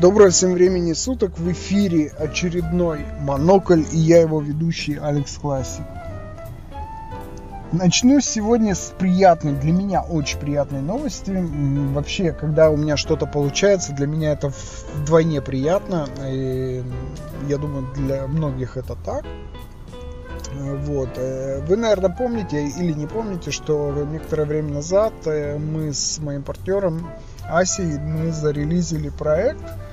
Доброго всем времени суток, в эфире очередной Монокль и я его ведущий Алекс Классик. Начну сегодня с приятной, для меня очень приятной новости. Вообще, когда у меня что-то получается, для меня это вдвойне приятно. И я думаю, для многих это так. Вот. Э, вы, наверное, помните или не помните, что некоторое время назад э, мы с моим партнером Асей мы зарелизили проект – Э,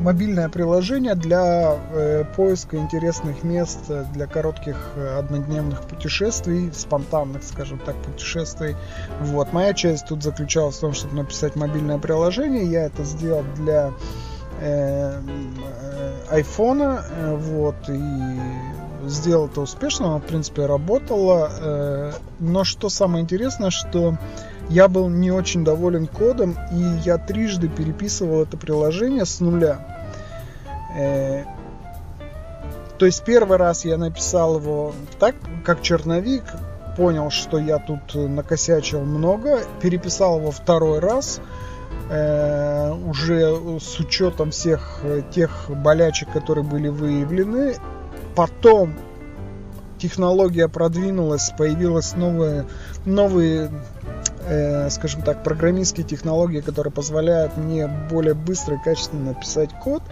мобильное приложение для э, поиска интересных мест для коротких э, однодневных путешествий, спонтанных, скажем так, путешествий. Вот. Моя часть тут заключалась в том, чтобы написать мобильное приложение. Я это сделал для э, айфона, вот, и сделал это успешно, оно, в принципе, работало. Э, но что самое интересное, что я был не очень доволен кодом, и я трижды переписывал это приложение с нуля. Э, то есть первый раз я написал его так, как черновик, понял, что я тут накосячил много, переписал его второй раз, э, уже с учетом всех тех болячек, которые были выявлены. Потом технология продвинулась, появилась новые, новые э, скажем так, программистские технологии, которые позволяют мне более быстро и качественно написать код.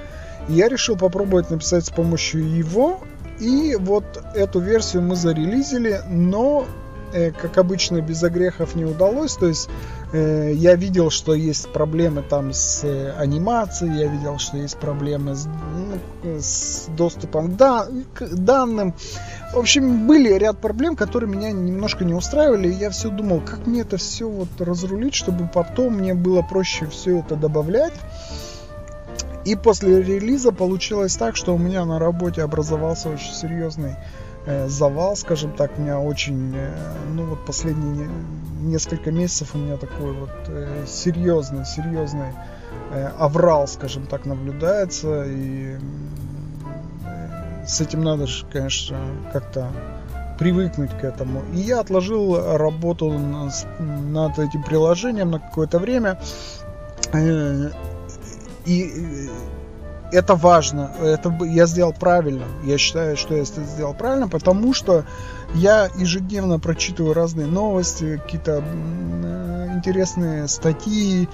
я решил попробовать написать с помощью его. И вот эту версию мы зарелизили, но как обычно, без огрехов не удалось. То есть э, я видел, что есть проблемы там с э, анимацией, я видел, что есть проблемы с, ну, с доступом да, к данным. В общем, были ряд проблем, которые меня немножко не устраивали. И я все думал, как мне это все вот разрулить, чтобы потом мне было проще все это добавлять. И после релиза получилось так, что у меня на работе образовался очень серьезный Э, завал, скажем так, у меня очень, э, ну вот последние несколько месяцев у меня такой вот э, серьезный, серьезный аврал, скажем так, наблюдается, и с этим надо же, конечно, как-то привыкнуть к этому. И я отложил работу над этим приложением на какое-то время. И это важно, это я сделал правильно. Я считаю, что я это сделал правильно, потому что я ежедневно прочитываю разные новости, какие-то э, интересные статьи,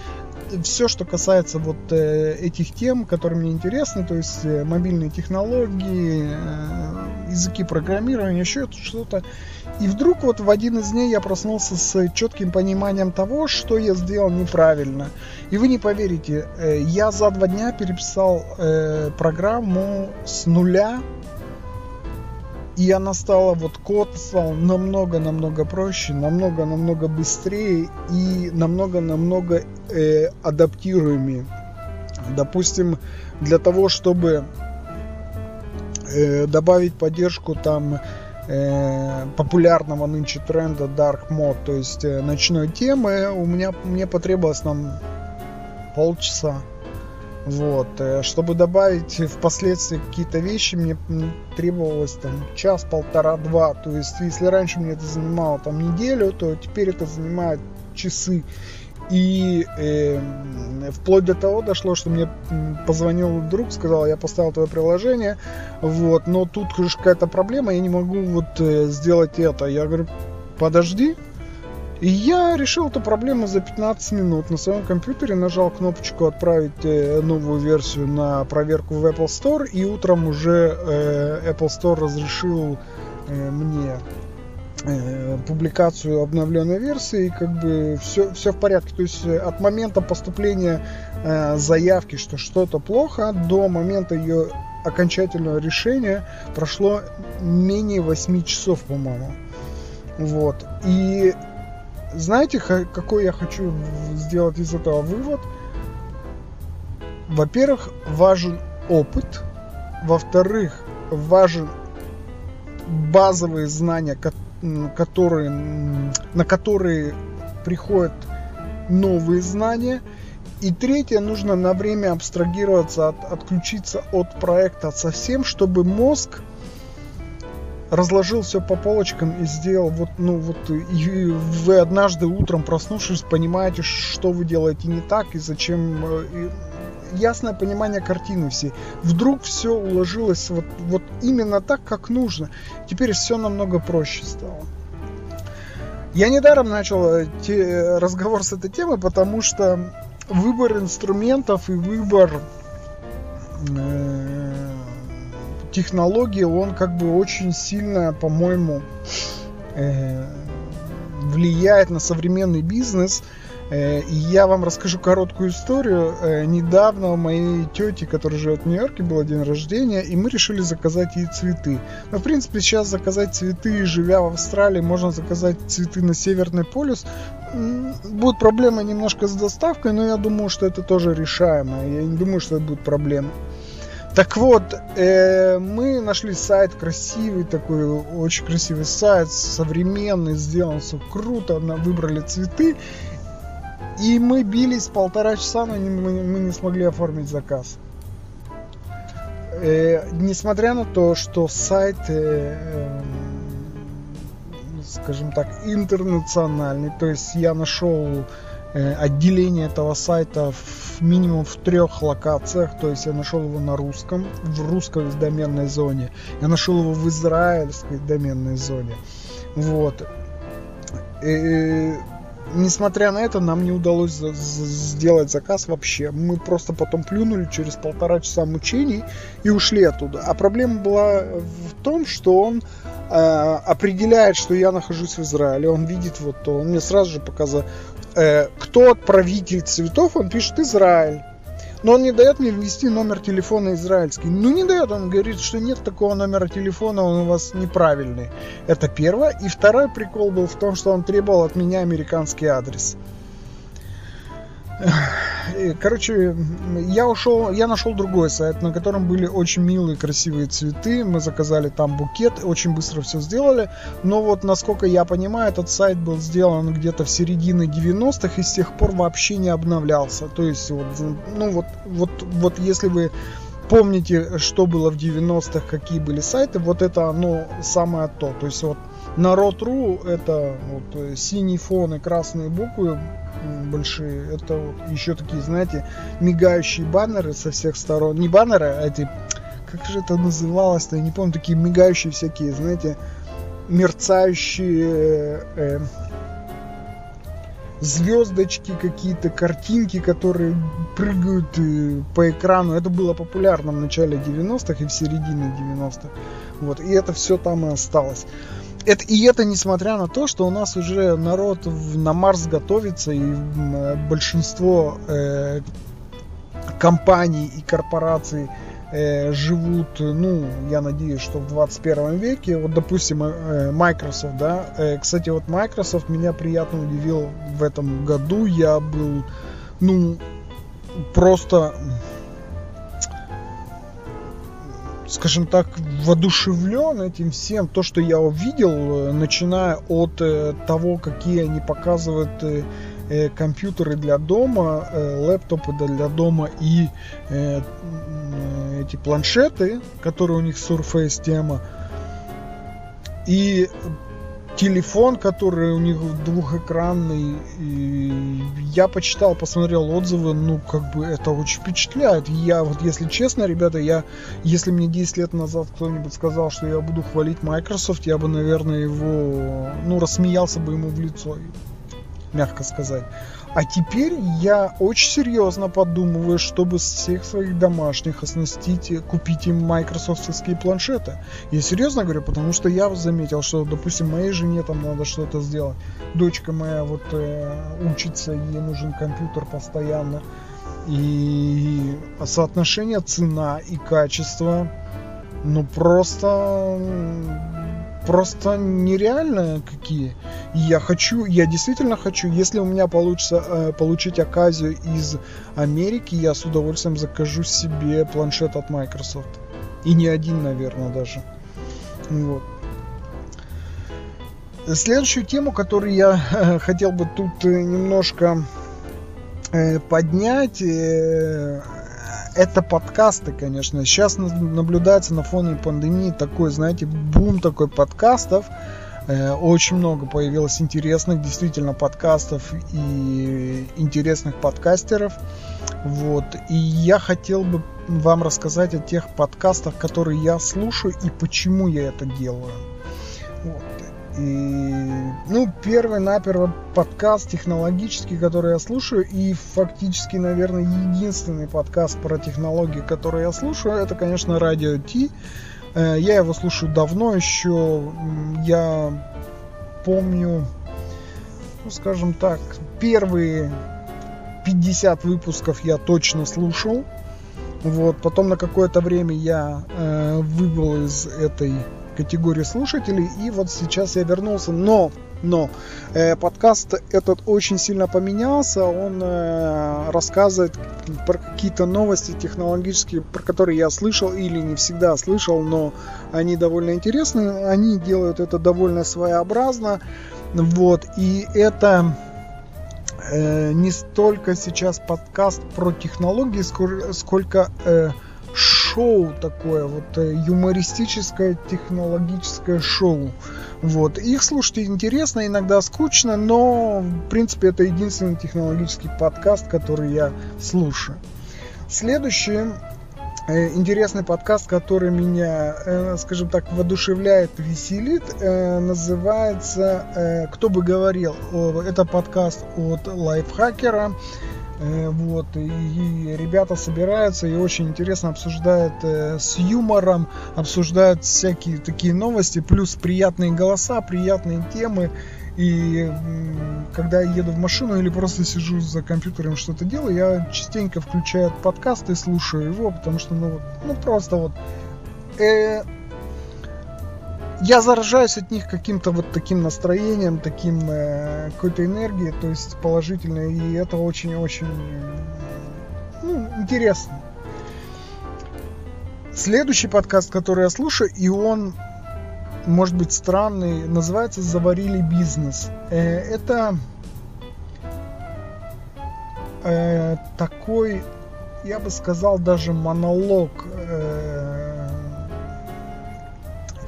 все, что касается вот э, этих тем, которые мне интересны, то есть э, мобильные технологии, э, языки программирования, еще что-то. И вдруг вот в один из дней я проснулся с четким пониманием того, что я сделал неправильно. И вы не поверите, я за два дня переписал программу с нуля и она стала, вот код стал намного-намного проще, намного-намного быстрее и намного-намного э, адаптируемее. Допустим, для того, чтобы э, добавить поддержку там э, популярного нынче тренда Dark Mode, то есть э, ночной темы, у меня мне потребовалось там полчаса. Вот. Э, чтобы добавить впоследствии какие-то вещи, мне требовалось там час, полтора, два. То есть, если раньше мне это занимало там неделю, то теперь это занимает часы. И э, вплоть до того дошло, что мне позвонил друг, сказал, я поставил твое приложение, вот, но тут какая-то проблема, я не могу вот э, сделать это. Я говорю, подожди, и я решил эту проблему за 15 минут. На своем компьютере нажал кнопочку «Отправить э, новую версию на проверку в Apple Store», и утром уже э, Apple Store разрешил э, мне публикацию обновленной версии, и как бы все, все в порядке. То есть от момента поступления заявки, что что-то плохо, до момента ее окончательного решения прошло менее 8 часов, по-моему. Вот. И знаете, какой я хочу сделать из этого вывод? Во-первых, важен опыт. Во-вторых, важен базовые знания, которые, на которые приходят новые знания. И третье, нужно на время абстрагироваться, от, отключиться от проекта совсем, чтобы мозг разложил все по полочкам и сделал вот, ну вот, и вы однажды утром проснувшись понимаете, что вы делаете не так и зачем, и ясное понимание картины всей. Вдруг все уложилось вот, вот именно так, как нужно. Теперь все намного проще стало. Я недаром начал э, те, разговор с этой темы, потому что выбор инструментов и выбор э, технологий, он как бы очень сильно, по-моему, э, влияет на современный бизнес. Э, и я вам расскажу короткую историю. Э, недавно у моей тети, которая живет в Нью-Йорке, был день рождения, и мы решили заказать ей цветы. Но, в принципе, сейчас заказать цветы, живя в Австралии, можно заказать цветы на Северный полюс. Будет проблема немножко с доставкой, но я думаю, что это тоже решаемо. Я не думаю, что это будет проблема. Так вот, э, мы нашли сайт красивый такой, очень красивый сайт, современный, сделан все круто, выбрали цветы. И мы бились полтора часа, но не, мы, мы не смогли оформить заказ. Э, несмотря на то, что сайт, э, э, скажем так, интернациональный, то есть я нашел отделение этого сайта в минимум в трех локациях, то есть я нашел его на русском, в русской доменной зоне, я нашел его в израильской доменной зоне, вот. И, несмотря на это, нам не удалось сделать заказ вообще. Мы просто потом плюнули через полтора часа мучений и ушли оттуда. А проблема была в том, что он э, определяет, что я нахожусь в Израиле. Он видит вот то. Он мне сразу же показал, э, кто отправитель цветов. Он пишет Израиль но он не дает мне ввести номер телефона израильский. Ну, не дает, он говорит, что нет такого номера телефона, он у вас неправильный. Это первое. И второй прикол был в том, что он требовал от меня американский адрес. Короче, я ушел, я нашел другой сайт, на котором были очень милые, красивые цветы. Мы заказали там букет, очень быстро все сделали. Но вот, насколько я понимаю, этот сайт был сделан где-то в середине 90-х и с тех пор вообще не обновлялся. То есть, вот, ну вот, вот, вот если вы помните, что было в 90-х, какие были сайты, вот это оно самое то. То есть вот народ.ру это вот синий фон и красные буквы большие. Это вот еще такие, знаете, мигающие баннеры со всех сторон. Не баннеры, а эти, как же это называлось-то, я не помню, такие мигающие всякие, знаете, мерцающие э, звездочки, какие-то картинки, которые прыгают э, по экрану. Это было популярно в начале 90-х и в середине 90-х. Вот, и это все там и осталось это, и это несмотря на то, что у нас уже народ на Марс готовится, и большинство э, компаний и корпораций э, живут, ну, я надеюсь, что в 21 веке. Вот, допустим, э, Microsoft, да. Э, кстати, вот Microsoft меня приятно удивил в этом году. Я был, ну, просто скажем так, воодушевлен этим всем. То, что я увидел, э, начиная от э, того, какие они показывают э, компьютеры для дома, лэптопы для дома и эти планшеты, которые у них Surface тема. И телефон, который у них двухэкранный. И я почитал, посмотрел отзывы, ну, как бы это очень впечатляет. Я вот, если честно, ребята, я, если мне 10 лет назад кто-нибудь сказал, что я буду хвалить Microsoft, я бы, наверное, его, ну, рассмеялся бы ему в лицо, мягко сказать. А теперь я очень серьезно подумываю, чтобы всех своих домашних оснастить, купить им майкрософтовские планшеты. Я серьезно говорю, потому что я заметил, что, допустим, моей жене там надо что-то сделать. Дочка моя вот э, учится, ей нужен компьютер постоянно. И соотношение цена и качество, ну просто просто нереально какие. И я хочу, я действительно хочу, если у меня получится э, получить оказию из Америки, я с удовольствием закажу себе планшет от Microsoft. И не один, наверное, даже. Вот. Следующую тему, которую я э, хотел бы тут э, немножко э, поднять, э, это подкасты, конечно. Сейчас наблюдается на фоне пандемии такой, знаете, бум такой подкастов. Э, очень много появилось интересных действительно подкастов и интересных подкастеров. Вот. И я хотел бы вам рассказать о тех подкастах, которые я слушаю и почему я это делаю. Вот. И, ну, первый наперво подкаст технологический, который я слушаю, и фактически, наверное, единственный подкаст про технологии, который я слушаю, это, конечно, Радио Ти. Э, я его слушаю давно еще. Я помню, ну, скажем так, первые 50 выпусков я точно слушал. Вот, потом на какое-то время я э, выбыл из этой категории слушателей, и вот сейчас я вернулся, но но э, подкаст этот очень сильно поменялся, он э, рассказывает про какие-то новости технологические, про которые я слышал или не всегда слышал, но они довольно интересны, они делают это довольно своеобразно, вот, и это э, не столько сейчас подкаст про технологии, сколько, э, шоу такое, вот э, юмористическое технологическое шоу. Вот. Их слушать интересно, иногда скучно, но в принципе это единственный технологический подкаст, который я слушаю. Следующий э, интересный подкаст, который меня, э, скажем так, воодушевляет, веселит, называется «Кто бы говорил». Это подкаст от лайфхакера. Э, вот, и ребята собираются и очень интересно обсуждают э, с юмором, обсуждают всякие такие новости, плюс приятные голоса, приятные темы. И когда я еду в машину или просто сижу за компьютером что-то делаю, я частенько включаю подкаст и слушаю его, потому что, ну, ну просто вот э, я заражаюсь от них каким-то вот таким настроением, таким э, какой-то энергией, то есть положительной, и это очень-очень ну, интересно. Следующий подкаст, который я слушаю, и он, может быть, странный, называется «Заварили бизнес». Э, это э, такой, я бы сказал, даже монолог э,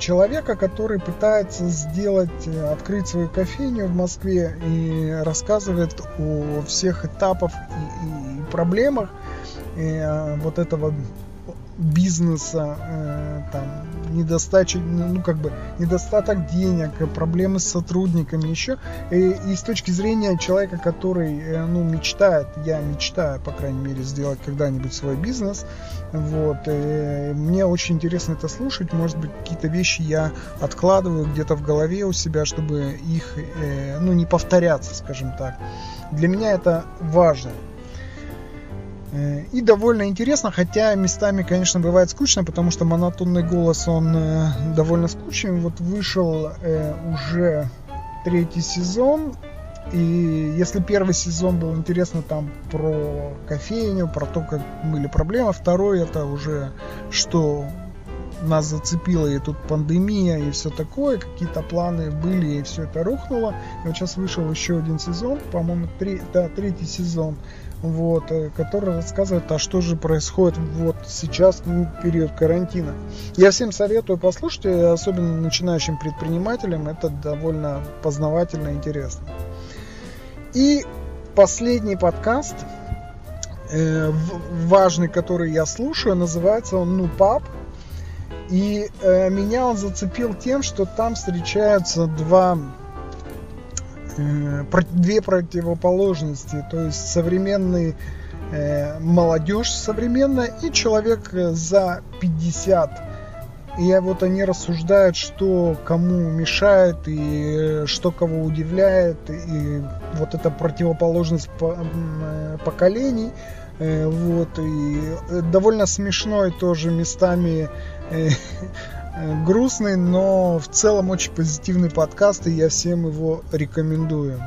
человека, который пытается сделать, э, открыть свою кофейню в Москве и рассказывает о всех этапах и, и проблемах и, э, вот этого бизнеса, э, там, недостача, ну, как бы, недостаток денег, проблемы с сотрудниками, еще. И, и с точки зрения человека, который, э, ну, мечтает, я мечтаю, по крайней мере, сделать когда-нибудь свой бизнес, вот, и мне очень интересно это слушать, может быть, какие-то вещи я откладываю где-то в голове у себя, чтобы их, э, ну, не повторяться, скажем так. Для меня это важно. Э, и довольно интересно, хотя местами, конечно, бывает скучно, потому что монотонный голос, он э, довольно скучный. Вот вышел э, уже третий сезон, и если первый сезон был интересно там про кофейню, про то, как были проблемы, второй это уже что нас зацепило, и тут пандемия, и все такое, какие-то планы были, и все это рухнуло. И вот сейчас вышел еще один сезон, по-моему, три, да, третий сезон вот, э, который рассказывает, а что же происходит вот сейчас, в период карантина. Я всем советую послушать, особенно начинающим предпринимателям, это довольно познавательно и интересно. И последний подкаст, э, важный, который я слушаю, называется он «Ну, пап». И э, меня он зацепил тем, что там встречаются два Э, две противоположности, то есть современный э, молодежь современная и человек э, за 50. И вот они рассуждают, что кому мешает и что кого удивляет, и вот эта противоположность поколений. Вот, и довольно смешной тоже местами Э, грустный, но в целом очень позитивный подкаст, и я всем его рекомендую.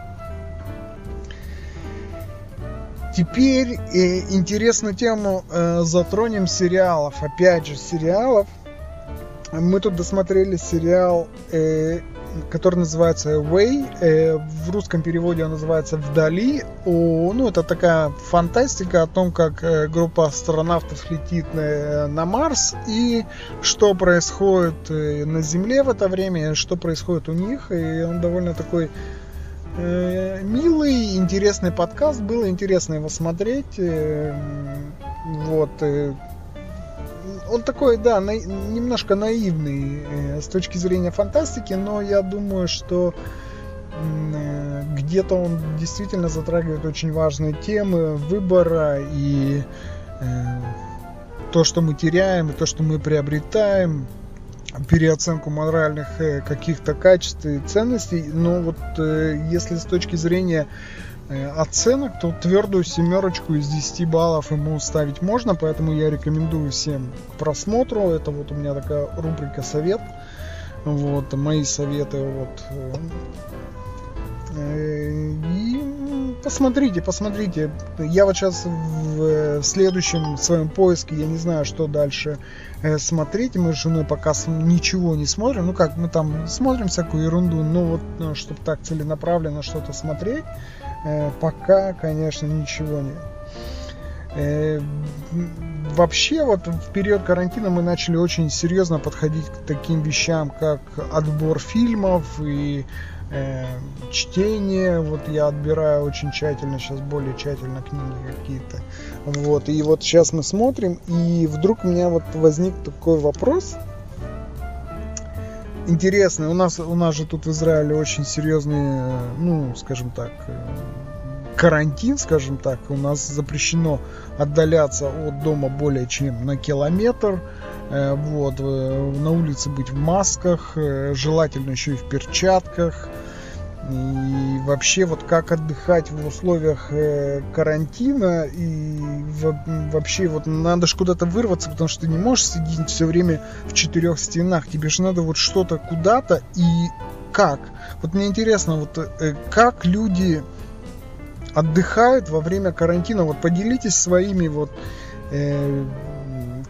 Теперь э, интересную тему э, затронем сериалов. Опять же, сериалов. Мы тут досмотрели сериал э, который называется Away. Э, в русском переводе он называется «Вдали». О, ну, это такая фантастика о том, как э, группа астронавтов летит на, на Марс и что происходит на Земле в это время, что происходит у них. И он довольно такой милый, интересный подкаст. Было интересно его смотреть. Вот он такой, да, на, немножко наивный э, с точки зрения фантастики, но я думаю, что э, где-то он действительно затрагивает очень важные темы выбора и э, то, что мы теряем, и то, что мы приобретаем, переоценку моральных э, каких-то качеств и ценностей. Но вот э, если с точки зрения оценок, то твердую семерочку из 10 баллов ему ставить можно, поэтому я рекомендую всем к просмотру. Это вот у меня такая рубрика совет. Вот, мои советы вот. Э, и посмотрите, посмотрите. Я вот сейчас в, следующем своем поиске, я не знаю, что дальше э, смотреть. Мы с женой пока ничего не смотрим. Ну как, мы там смотрим всякую ерунду, но вот, чтобы так целенаправленно что-то смотреть. Э, пока, конечно, ничего нет. Э, вообще, вот в период карантина мы начали очень серьезно подходить к таким вещам, как отбор фильмов и э, чтение. Вот я отбираю очень тщательно, сейчас более тщательно книги какие-то. Вот, и вот сейчас мы смотрим, и вдруг у меня вот возник такой вопрос – интересный. У нас, у нас же тут в Израиле очень серьезный, ну, скажем так, карантин, скажем так. У нас запрещено отдаляться от дома более чем на километр. Э, вот, э, на улице быть в масках, э, желательно еще и в перчатках. И вообще вот как отдыхать в условиях э, карантина и вообще вот надо же куда-то вырваться, потому что ты не можешь сидеть все время в четырех стенах. Тебе же надо вот что-то куда-то и как. Вот мне интересно, вот э, как люди отдыхают во время карантина. Вот поделитесь своими вот э,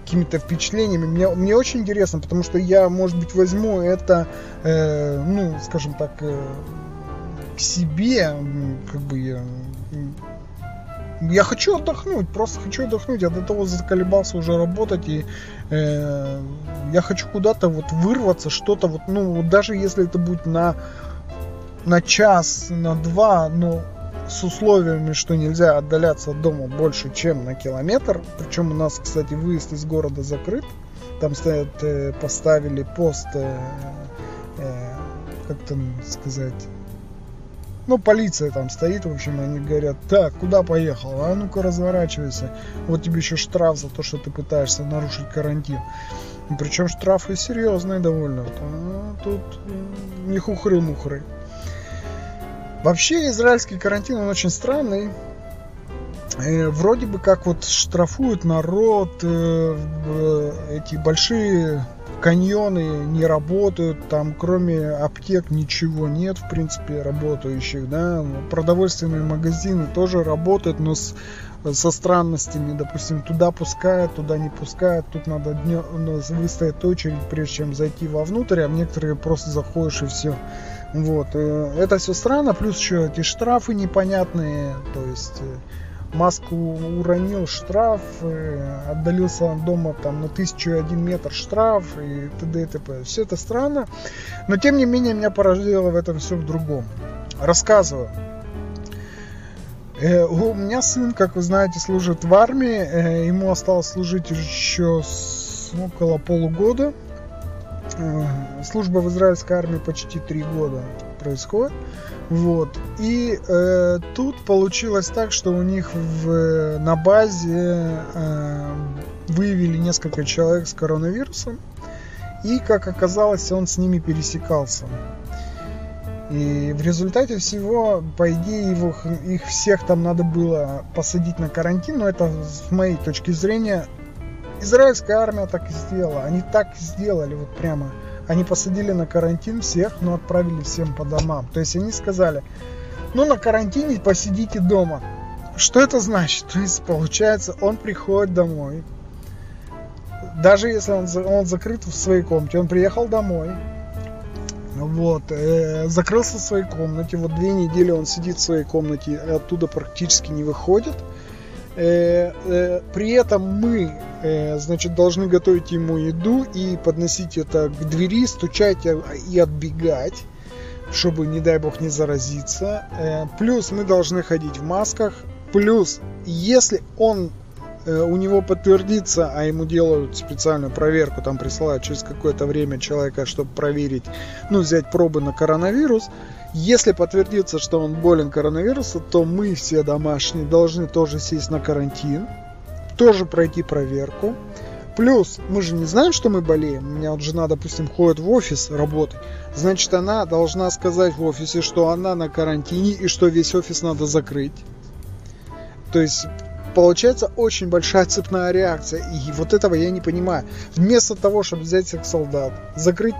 какими-то впечатлениями. Мне, мне очень интересно, потому что я, может быть, возьму это, э, ну, скажем так, э, к себе, как бы я, я хочу отдохнуть, просто хочу отдохнуть. Я до того заколебался уже работать, и э, я хочу куда-то вот вырваться, что-то вот, ну, даже если это будет на, на час, на два, но с условиями, что нельзя отдаляться от дома больше, чем на километр. Причем у нас, кстати, выезд из города закрыт. Там стоят, э, поставили пост, э, э, как там сказать, ну, полиция там стоит, в общем, они говорят, так, куда поехал? А ну-ка разворачивайся. Вот тебе еще штраф за то, что ты пытаешься нарушить карантин. И причем штрафы серьезные довольно. А тут не хухры-мухры. Вообще израильский карантин, он очень странный. Э, вроде бы как вот штрафуют народ, э, эти большие каньоны не работают, там кроме аптек ничего нет, в принципе, работающих, да, продовольственные магазины тоже работают, но с, со странностями, допустим, туда пускают, туда не пускают, тут надо днем, ну, выстоять очередь, прежде чем зайти вовнутрь, а в некоторые просто заходишь и все. Вот, э, это все странно, плюс еще эти штрафы непонятные, то есть э, маску уронил, штраф, э, отдалился от дома там на тысячу один метр штраф и т.д. и т.п. Все это странно, но тем не менее меня поразило в этом все в другом. Рассказываю. Э, у меня сын, как вы знаете, служит в армии, э, ему осталось служить еще с, около полугода. Служба в израильской армии почти три года происходит. Вот. И э, тут получилось так, что у них в, на базе э, выявили несколько человек с коронавирусом. И, как оказалось, он с ними пересекался. И в результате всего, по идее, его, их всех там надо было посадить на карантин, но это, с моей точки зрения, израильская армия так и сделала. Они так сделали, вот прямо они посадили на карантин всех, но отправили всем по домам. То есть они сказали, ну на карантине посидите дома. Что это значит? То есть получается, он приходит домой, даже если он, он закрыт в своей комнате, он приехал домой, Вот, э, закрылся в своей комнате. Вот две недели он сидит в своей комнате, оттуда практически не выходит. Э, э, при этом мы, значит, должны готовить ему еду и подносить это к двери, стучать и отбегать, чтобы, не дай бог, не заразиться. Э, плюс мы должны ходить в масках. Плюс, если он Э, у него подтвердится, а ему делают специальную проверку, там присылают через какое-то время человека, чтобы проверить, ну, взять пробы на коронавирус. Если подтвердится, что он болен коронавирусом, то мы все домашние должны тоже сесть на карантин, тоже пройти проверку. Плюс, мы же не знаем, что мы болеем. У меня вот жена, допустим, ходит в офис работать. Значит, она должна сказать в офисе, что она на карантине и что весь офис надо закрыть. То есть получается очень большая цепная реакция. И вот этого я не понимаю. Вместо того, чтобы взять всех солдат, закрыть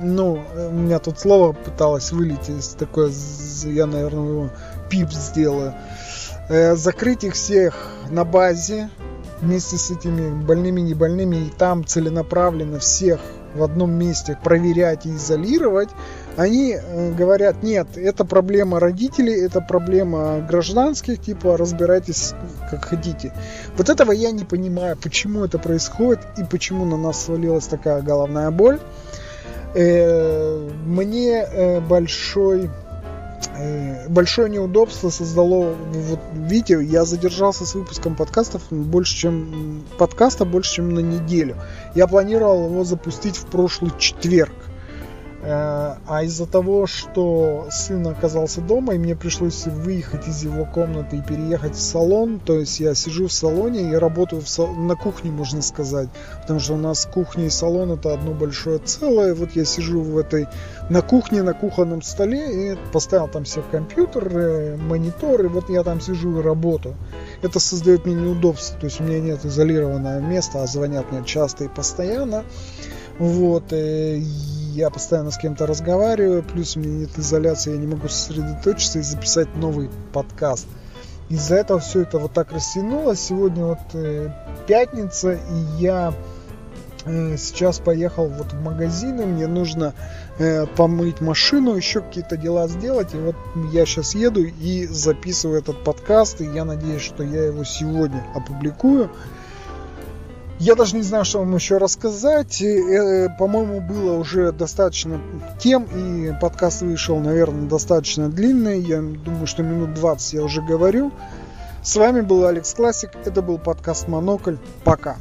ну, у меня тут слово пыталось вылететь, такое, я, наверное, его пип сделаю. Э, закрыть их всех на базе вместе с этими больными, не больными, и там целенаправленно всех в одном месте проверять и изолировать, они э, говорят, нет, это проблема родителей, это проблема гражданских, типа разбирайтесь как хотите. Вот этого я не понимаю, почему это происходит и почему на нас свалилась такая головная боль. Э, мне большой большое неудобство создало, вот видите, я задержался с выпуском подкастов больше, чем подкаста больше, чем на неделю. Я планировал его запустить в прошлый четверг. Э, а из-за того, что сын оказался дома, и мне пришлось выехать из его комнаты и переехать в салон, то есть я сижу в салоне и работаю в сал... на кухне, можно сказать, потому что у нас кухня и салон это одно большое целое. Вот я сижу в этой на кухне, на кухонном столе и поставил там все компьютеры, мониторы, вот я там сижу и работаю. Это создает мне неудобство, то есть у меня нет изолированного места, а звонят мне часто и постоянно. Вот, э, я постоянно с кем-то разговариваю, плюс у меня нет изоляции, я не могу сосредоточиться и записать новый подкаст. Из-за этого все это вот так растянулось. Сегодня вот э, пятница, и я э, сейчас поехал вот в магазин, и мне нужно э, помыть машину, еще какие-то дела сделать. И вот я сейчас еду и записываю этот подкаст, и я надеюсь, что я его сегодня опубликую. Я даже не знаю, что вам еще рассказать. Э, по-моему, было уже достаточно тем, и подкаст вышел, наверное, достаточно длинный. Я думаю, что минут 20 я уже говорю. С вами был Алекс Классик. Это был подкаст Монокль. Пока.